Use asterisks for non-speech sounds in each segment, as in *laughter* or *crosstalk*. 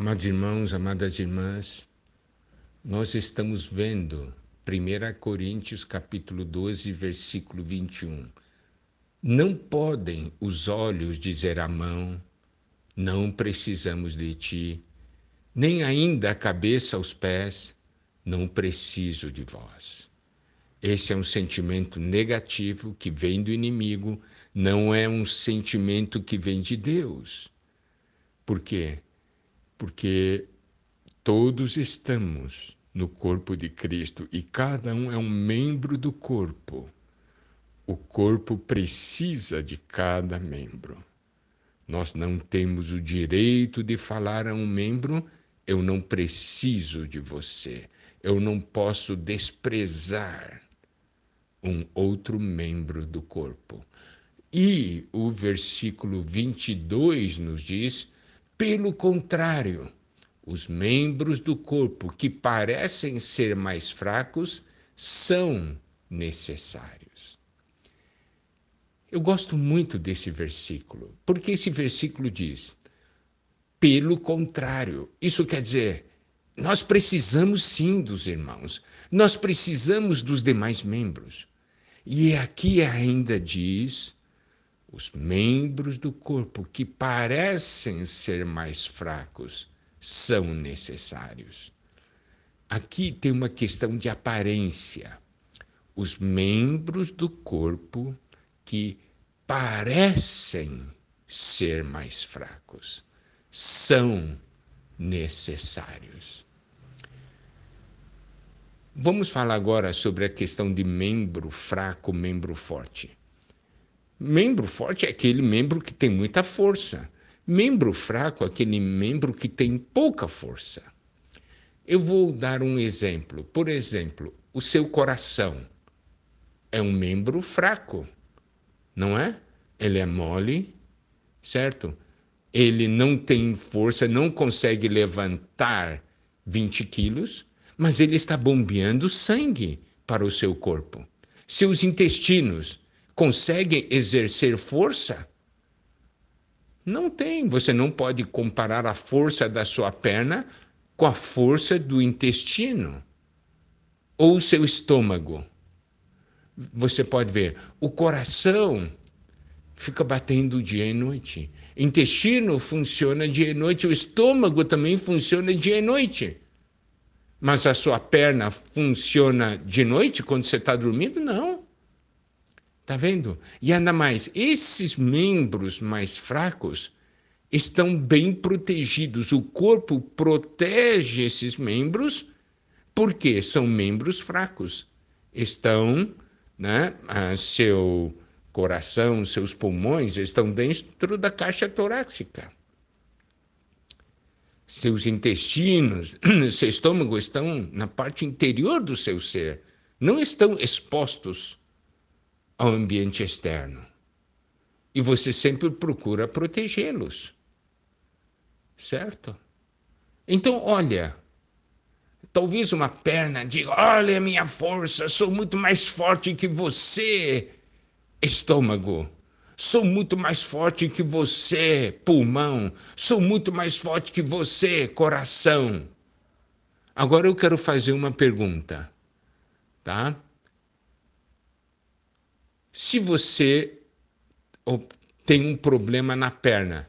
Amados irmãos, amadas irmãs, nós estamos vendo 1 Coríntios capítulo 12, versículo 21. Não podem os olhos dizer à mão, não precisamos de ti, nem ainda a cabeça aos pés, não preciso de vós. Esse é um sentimento negativo que vem do inimigo, não é um sentimento que vem de Deus. Por quê? Porque todos estamos no corpo de Cristo e cada um é um membro do corpo. O corpo precisa de cada membro. Nós não temos o direito de falar a um membro: eu não preciso de você. Eu não posso desprezar um outro membro do corpo. E o versículo 22 nos diz: pelo contrário, os membros do corpo que parecem ser mais fracos são necessários. Eu gosto muito desse versículo, porque esse versículo diz: pelo contrário, isso quer dizer, nós precisamos sim dos irmãos, nós precisamos dos demais membros. E aqui ainda diz: os membros do corpo que parecem ser mais fracos são necessários. Aqui tem uma questão de aparência. Os membros do corpo que parecem ser mais fracos são necessários. Vamos falar agora sobre a questão de membro fraco, membro forte. Membro forte é aquele membro que tem muita força. Membro fraco é aquele membro que tem pouca força. Eu vou dar um exemplo. Por exemplo, o seu coração é um membro fraco, não é? Ele é mole, certo? Ele não tem força, não consegue levantar 20 quilos, mas ele está bombeando sangue para o seu corpo. Seus intestinos conseguem exercer força? Não tem. Você não pode comparar a força da sua perna com a força do intestino ou o seu estômago. Você pode ver, o coração fica batendo dia e noite. Intestino funciona dia e noite, o estômago também funciona dia e noite. Mas a sua perna funciona de noite quando você está dormindo? Não. Tá vendo? E ainda mais, esses membros mais fracos estão bem protegidos. O corpo protege esses membros porque são membros fracos. Estão, né, seu coração, seus pulmões estão dentro da caixa torácica. Seus intestinos, *clears throat* seu estômago estão na parte interior do seu ser, não estão expostos ao ambiente externo. E você sempre procura protegê-los. Certo? Então, olha, talvez uma perna diga: olha a minha força, sou muito mais forte que você, estômago. Sou muito mais forte que você, pulmão. Sou muito mais forte que você, coração. Agora eu quero fazer uma pergunta, tá? Se você tem um problema na perna,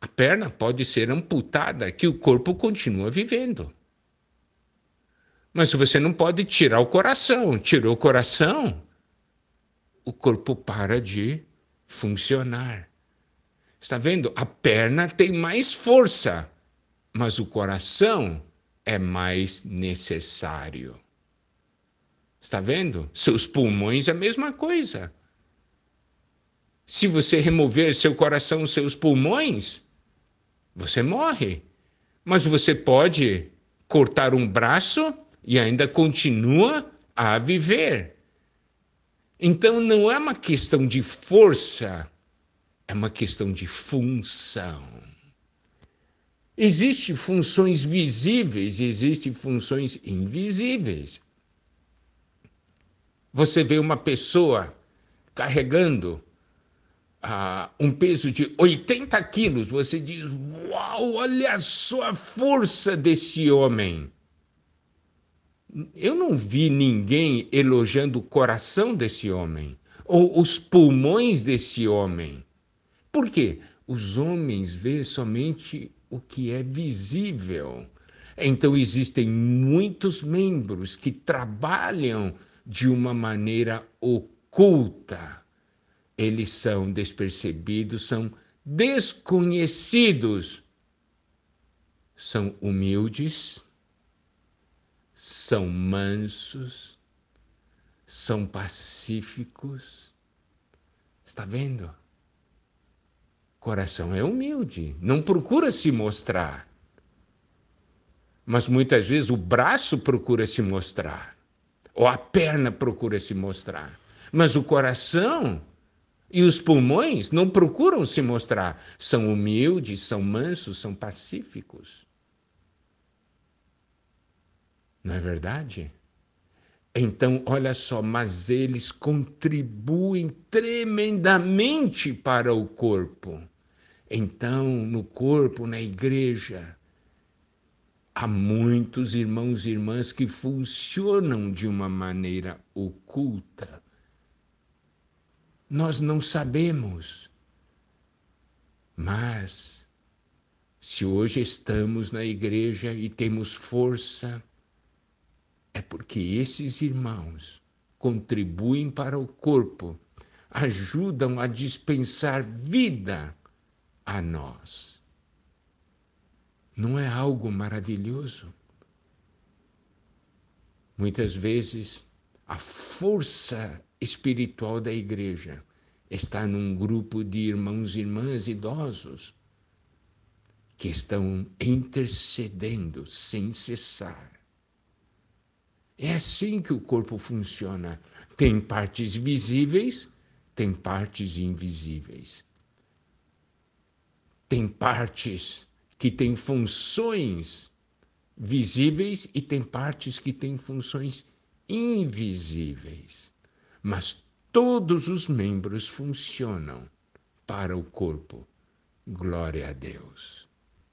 a perna pode ser amputada, que o corpo continua vivendo. Mas você não pode tirar o coração. Tirou o coração, o corpo para de funcionar. Está vendo? A perna tem mais força, mas o coração é mais necessário. Está vendo? Seus pulmões é a mesma coisa. Se você remover seu coração, seus pulmões, você morre. Mas você pode cortar um braço e ainda continua a viver. Então não é uma questão de força, é uma questão de função. Existem funções visíveis e existem funções invisíveis. Você vê uma pessoa carregando ah, um peso de 80 quilos, você diz: Uau, olha a força desse homem. Eu não vi ninguém elogiando o coração desse homem ou os pulmões desse homem. Por quê? Os homens vê somente o que é visível. Então existem muitos membros que trabalham de uma maneira oculta. Eles são despercebidos, são desconhecidos. São humildes, são mansos, são pacíficos. Está vendo? Coração é humilde, não procura se mostrar. Mas muitas vezes o braço procura se mostrar, ou a perna procura se mostrar. Mas o coração e os pulmões não procuram se mostrar. São humildes, são mansos, são pacíficos. Não é verdade? Então, olha só, mas eles contribuem tremendamente para o corpo. Então, no corpo, na igreja, há muitos irmãos e irmãs que funcionam de uma maneira oculta. Nós não sabemos. Mas, se hoje estamos na igreja e temos força, é porque esses irmãos contribuem para o corpo, ajudam a dispensar vida a nós. Não é algo maravilhoso? Muitas vezes, a força espiritual da igreja está num grupo de irmãos e irmãs idosos que estão intercedendo sem cessar é assim que o corpo funciona. Tem partes visíveis, tem partes invisíveis. Tem partes que têm funções visíveis e tem partes que têm funções invisíveis. Mas todos os membros funcionam para o corpo. Glória a Deus.